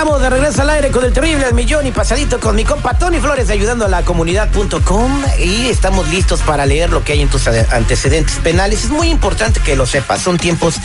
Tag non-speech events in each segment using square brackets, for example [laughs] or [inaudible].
Estamos de regreso al aire con el terrible al millón y pasadito con mi compa Tony Flores ayudando a la comunidad.com y estamos listos para leer lo que hay en tus antecedentes penales. Es muy importante que lo sepas, son tiempos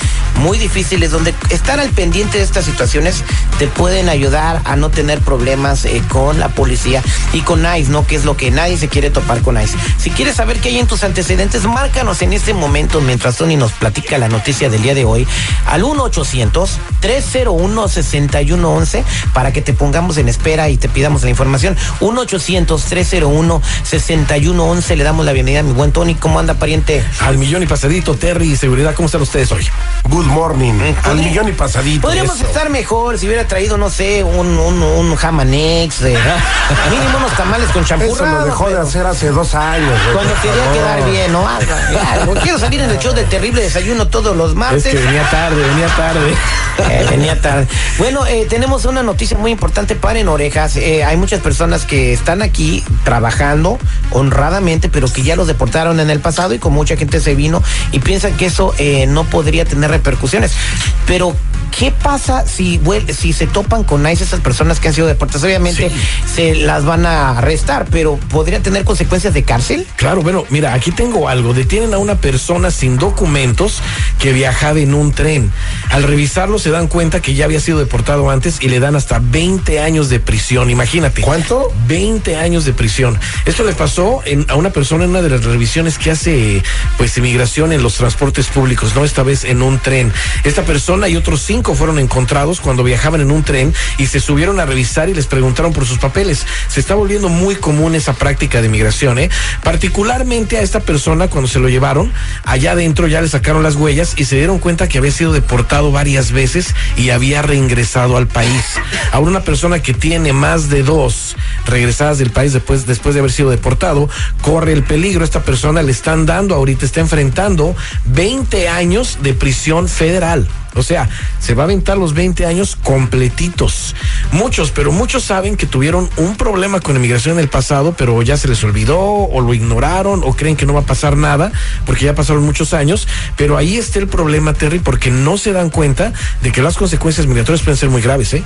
muy difíciles donde estar al pendiente de estas situaciones te pueden ayudar a no tener problemas eh, con la policía y con ICE, ¿no? Que es lo que nadie se quiere topar con ICE. Si quieres saber qué hay en tus antecedentes, márcanos en este momento mientras Tony nos platica la noticia del día de hoy al 1-800-301-6111 para que te pongamos en espera y te pidamos la información. 1-800-301-6111. Le damos la bienvenida a mi buen Tony. ¿Cómo anda, pariente? Al millón y pasadito, Terry y seguridad, ¿cómo están ustedes hoy? Good morning. Al podría- millón y pasadito. Podríamos Eso. estar mejor si hubiera traído, no sé, un, un, un jamanex, eh, [laughs] mínimo unos tamales con Eso champurrado. lo dejó de hacer hace dos años. güey, Cuando quería favor. quedar bien, ¿no? [laughs] Quiero salir en el show del terrible desayuno todos los martes. Es que venía tarde, venía tarde. [laughs] Eh, venía tarde. Bueno, eh, tenemos una noticia muy importante para en orejas. Eh, hay muchas personas que están aquí trabajando honradamente, pero que ya los deportaron en el pasado y con mucha gente se vino y piensan que eso eh, no podría tener repercusiones. Pero, ¿qué pasa si, se topan con ICE esas personas que han sido deportadas? Obviamente Sí. se las van a arrestar, pero ¿podría tener consecuencias de cárcel? Claro, bueno, mira, aquí tengo algo. Detienen a una persona sin documentos que viajaba en un tren. Al revisarlo se dan cuenta que ya había sido deportado antes y le dan hasta 20 años de prisión. Imagínate. ¿Cuánto? 20 años de prisión. Esto le pasó en- a una persona en una de las revisiones que hace pues inmigración en los transportes públicos, no esta vez en un tren. Esta persona y otros cinco fueron encontrados cuando viajaban en un tren y se subieron a revisar y les preguntaron por sus papeles. Se está volviendo muy común esa práctica de migración, ¿eh? Particularmente a esta persona cuando se lo llevaron, allá adentro ya le sacaron las huellas y se dieron cuenta que había sido deportado varias veces y había reingresado al país. Ahora una persona que tiene más de dos regresadas del país después, después de haber sido deportado, corre el peligro. Esta persona le están dando, ahorita está enfrentando 20 años de prisión federal. O sea, se va a aventar los 20 años completitos. Muchos, pero muchos saben que tuvieron un problema con inmigración en el pasado, pero ya se les olvidó o lo ignoraron o creen que no va a pasar nada porque ya pasaron muchos años. Pero ahí está el problema, Terry, porque no se dan cuenta de que las consecuencias migratorias pueden ser muy graves, ¿eh?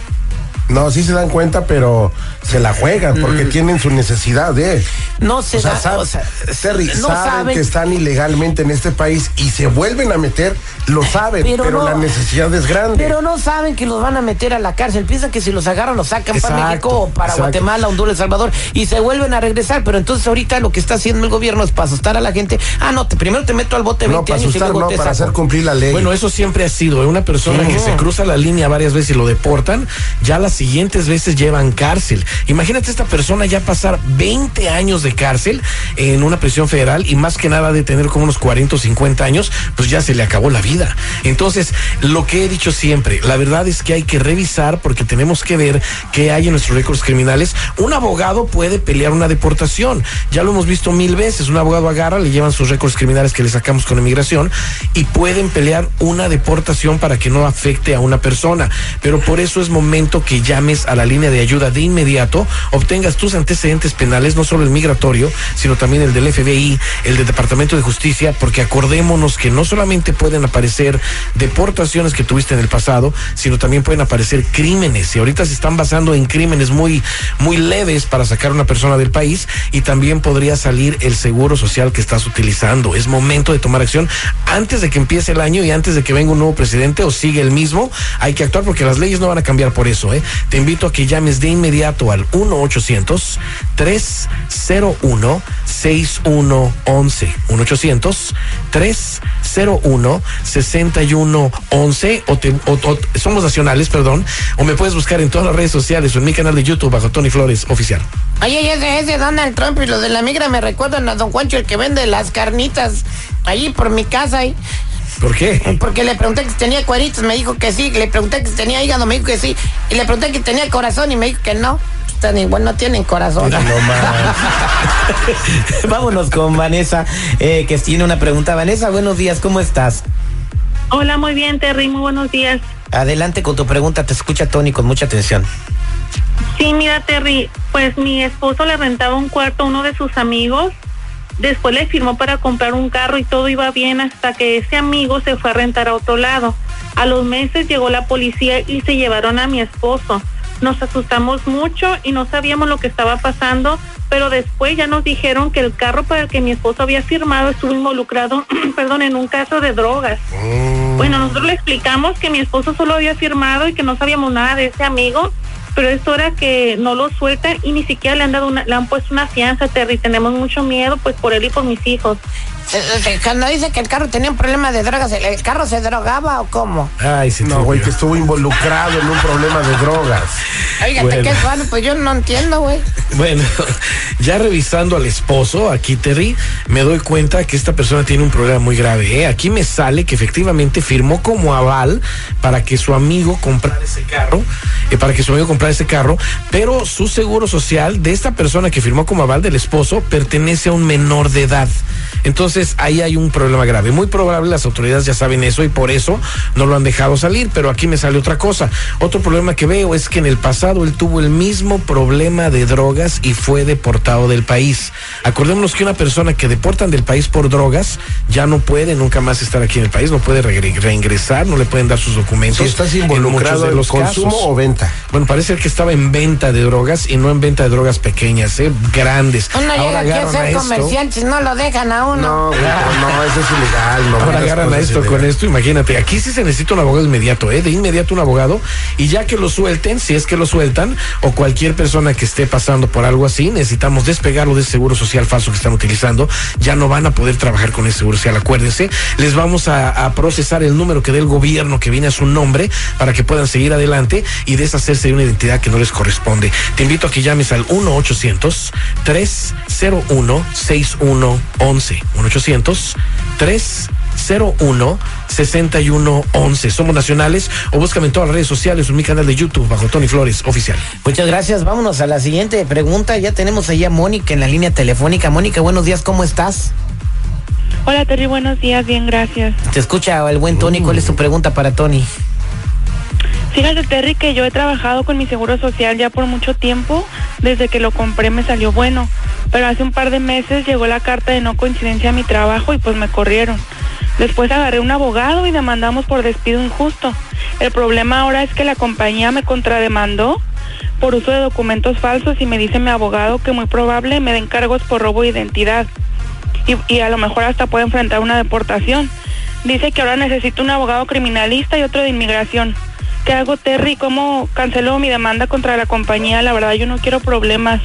No, sí se dan cuenta, pero se la juegan porque tienen su necesidad de. No se O sea, da, saben- o sea, Terry, no saben, saben que están ilegalmente en este país y se vuelven a meter, lo saben, pero, no- la necesidad es grande. Pero no saben que los van a meter a la cárcel. Piensan que si los agarran, los sacan para México o para exacto. Guatemala, Honduras, El Salvador y se vuelven a regresar. Pero entonces ahorita lo que está haciendo el gobierno es para asustar a la gente. Ah, no, te, primero te meto al bote 20 no, para años y asustar, luego no, te para saco. hacer cumplir la ley. Bueno, eso siempre ha sido. ¿eh? Una persona que se cruza la línea varias veces y lo deportan, ya las siguientes veces llevan cárcel. Imagínate esta persona ya pasar 20 años de cárcel en una prisión federal y más que nada de tener como unos 40 o 50 años, pues ya se le acabó la vida. Entonces, lo que he dicho siempre, la verdad es que hay que revisar porque tenemos que ver qué hay en nuestros récords criminales. Un abogado puede pelear una deportación. Ya lo hemos visto mil veces. Un abogado agarra, le llevan sus récords criminales que le sacamos con inmigración y pueden pelear una deportación para que no afecte a una persona. Pero por eso es momento que llames a la línea de ayuda de inmediato, obtengas tus antecedentes penales, no solo el migratorio, sino también el del FBI, el del Departamento de Justicia, porque acordémonos que no solamente pueden aparecer deportaciones que tuviste en el pasado, sino también pueden aparecer crímenes. Y ahorita se están basando en crímenes muy, muy leves para sacar a una persona del país y también podría salir el seguro social que estás utilizando. Es momento de tomar acción antes de que empiece el año y antes de que venga un nuevo presidente o siga el mismo. Hay que actuar porque las leyes no van a cambiar por eso. ¿eh? Te invito a que llames de inmediato al 1-800-301. 6111 1-800-301-6111 o, te, o, o somos nacionales, perdón, o me puedes buscar en todas las redes sociales o en mi canal de YouTube bajo Tony Flores Oficial. Oye, ese, ese Donald Trump y los de la migra me recuerdan a Don Juancho, el que vende las carnitas allí por mi casa. ahí. ¿Por qué? Porque le pregunté que si tenía cueritos, me dijo que sí. Le pregunté que si tenía hígado, me dijo que sí. Y le pregunté que tenía corazón y me dijo que no. están igual, no tienen corazón. No [laughs] más. [laughs] Vámonos con Vanessa, eh, que tiene una pregunta. Vanessa, buenos días, ¿cómo estás? Hola, muy bien, Terry, muy buenos días. Adelante con tu pregunta, te escucha Tony con mucha atención. Sí, mira, Terry, pues mi esposo le rentaba un cuarto a uno de sus amigos. Después le firmó para comprar un carro y todo iba bien hasta que ese amigo se fue a rentar a otro lado. A los meses llegó la policía y se llevaron a mi esposo. Nos asustamos mucho y no sabíamos lo que estaba pasando, pero después ya nos dijeron que el carro para el que mi esposo había firmado estuvo involucrado, [clears throat] perdón, en un caso de drogas. Bueno, nosotros le explicamos que mi esposo solo había firmado y que no sabíamos nada de ese amigo, pero esto era que no lo sueltan y ni siquiera le han dado una, le han puesto una fianza, Terry. Tenemos mucho miedo, pues por él y por mis hijos. Eh, eh, Cuando dice que el carro tenía un problema de drogas, ¿el, el carro se drogaba o cómo? Ay, sí, No, güey, que estuvo involucrado en un problema de drogas. Oiga, Bueno. ¿qué es bueno? Pues yo no entiendo, güey. Bueno, ya revisando al esposo, aquí Terry, me doy cuenta que esta persona tiene un problema muy grave. ¿eh? Aquí me sale que efectivamente firmó como aval para que su amigo comprara ese carro, eh, para que su amigo comprara ese carro, pero su seguro social de esta persona que firmó como aval del esposo pertenece a un menor de edad. Entonces ahí hay un problema grave. Muy probable las autoridades ya saben eso y por eso no lo han dejado salir, pero aquí me sale otra cosa. Otro problema que veo es que en el pasado él tuvo el mismo problema de drogas y fue deportado del país. Acordémonos que una persona que deportan del país por drogas ya no puede nunca más estar aquí en el país, no puede reingresar, no le pueden dar sus documentos. Si estás en involucrado muchos de en los consumo casos. o venta. Bueno, parece que estaba en venta de drogas y no en venta de drogas pequeñas, ¿eh? grandes. Uno llega Ahora aquí a ser si no lo dejan a uno. No, no, eso es ilegal. No, Ahora agarran a esto con esto, imagínate, aquí sí se necesita un abogado inmediato, ¿eh? De inmediato un abogado, y ya que lo suelten, si es que lo sueltan, o cualquier persona que esté pasando por algo así, necesitamos despegarlo de ese seguro social falso que están utilizando, ya no van a poder trabajar con ese seguro social, acuérdense, les vamos a, procesar el número que dé el gobierno que viene a su nombre para que puedan seguir adelante y deshacerse de una identidad que no les corresponde. Te invito a que llames al 1-800-301-6111. 1-800-301-6111. Somos nacionales o búscame en todas las redes sociales o en mi canal de YouTube bajo Tony Flores Oficial. Muchas gracias. Vámonos a la siguiente pregunta. Ya tenemos ahí a Mónica en la línea telefónica. Mónica, buenos días, ¿cómo estás? Hola, Terry, buenos días, bien, gracias. Te escucha el buen Tony. ¿Cuál es tu pregunta para Tony? Fíjate, Terry, que yo he trabajado con mi seguro social ya por mucho tiempo. Desde que lo compré me salió bueno. Pero hace un par de meses llegó la carta de no coincidencia a mi trabajo y pues me corrieron. Después agarré un abogado y demandamos por despido injusto. El problema ahora es que la compañía me contrademandó por uso de documentos falsos y me dice mi abogado que muy probable me den cargos por robo de identidad. Y, a lo mejor hasta puede enfrentar una deportación. Dice que ahora necesito un abogado criminalista y otro de inmigración. ¿Qué hago, Terry? ¿Cómo cancelo mi demanda contra la compañía? La verdad, yo no quiero problemas.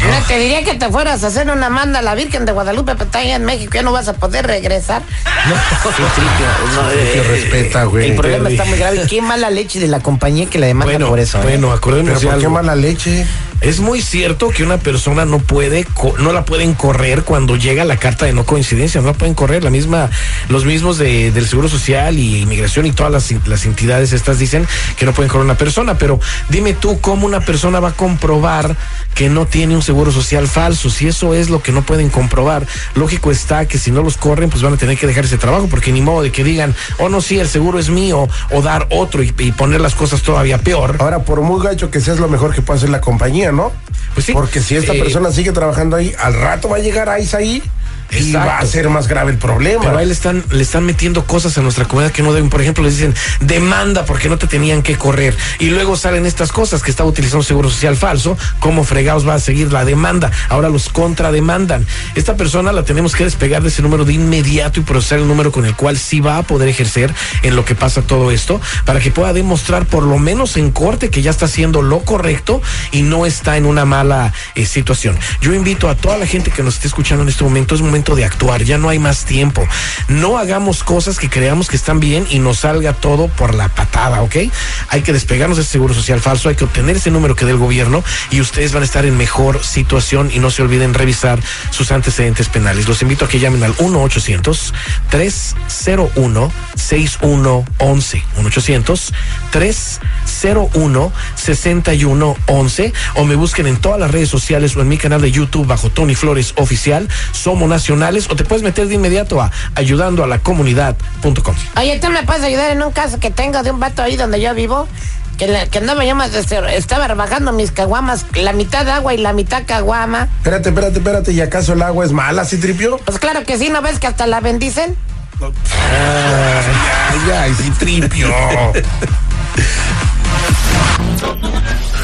No, te diría que te fueras a hacer una manda a la Virgen de Guadalupe, pero está allá en México, ya no vas a poder regresar. No, no, no, eh, respeta, güey. El problema está muy grave. Qué mala leche de la compañía que la demanda Bueno, por eso. ¿eh? bueno, de ¿por qué mala leche? Es muy cierto que una persona no puede, no la pueden correr cuando llega la carta de no coincidencia, no la pueden correr. La misma, los mismos de, del Seguro Social y Inmigración y todas las, las entidades estas dicen que no pueden correr una persona. Pero dime tú cómo una persona va a comprobar que no tiene un seguro social falso. Si eso es lo que no pueden comprobar, lógico está que si no los corren, pues van a tener que dejar ese trabajo, porque ni modo de que digan, oh no, sí, el seguro es mío, o dar otro y, poner las cosas todavía peor. Ahora, por muy gacho que sea, es lo mejor que puede hacer la compañía, ¿no? Pues sí. Porque si esta Eh, persona sigue trabajando ahí, al rato va a llegar ICE ahí y va a ser más grave el problema. Pero ahí le están, le están metiendo cosas a nuestra comunidad que no deben. Por ejemplo, les dicen demanda porque no te tenían que correr. Y luego salen estas cosas que estaba utilizando seguro social falso. ¿Cómo fregados va a seguir la demanda? Ahora los contrademandan. Esta persona la tenemos que despegar de ese número de inmediato y procesar el número con el cual sí va a poder ejercer en lo que pasa todo esto para que pueda demostrar por lo menos en corte que ya está haciendo lo correcto y no está en una mala eh, situación. Yo invito a toda la gente que nos esté escuchando en este momento, es momento de actuar, ya no hay más tiempo. No hagamos cosas que creamos que están bien y nos salga todo por la patada, ¿ok? Hay que despegarnos de ese seguro social falso, hay que obtener ese número que dé el gobierno y ustedes van a estar en mejor situación y no se olviden revisar sus antecedentes penales. Los invito a que llamen al 1-800-301-6111. 1-800-301-6111 o me busquen en todas las redes sociales o en mi canal de YouTube bajo Tony Flores Oficial. Somos nacionales o te puedes meter de inmediato a ayudando a la comunidad.com. Oye, ¿tú me puedes ayudar en un caso que tengo de un vato ahí donde yo vivo? Que, le- que andaba yo más, este, estaba rebajando mis caguamas, la mitad agua y la mitad caguama. Espérate, espérate, espérate. ¿Y acaso el agua es mala, Citripio? Pues claro que sí, ¿no ves que hasta la bendicen? Ay, ay, Citripio. [laughs]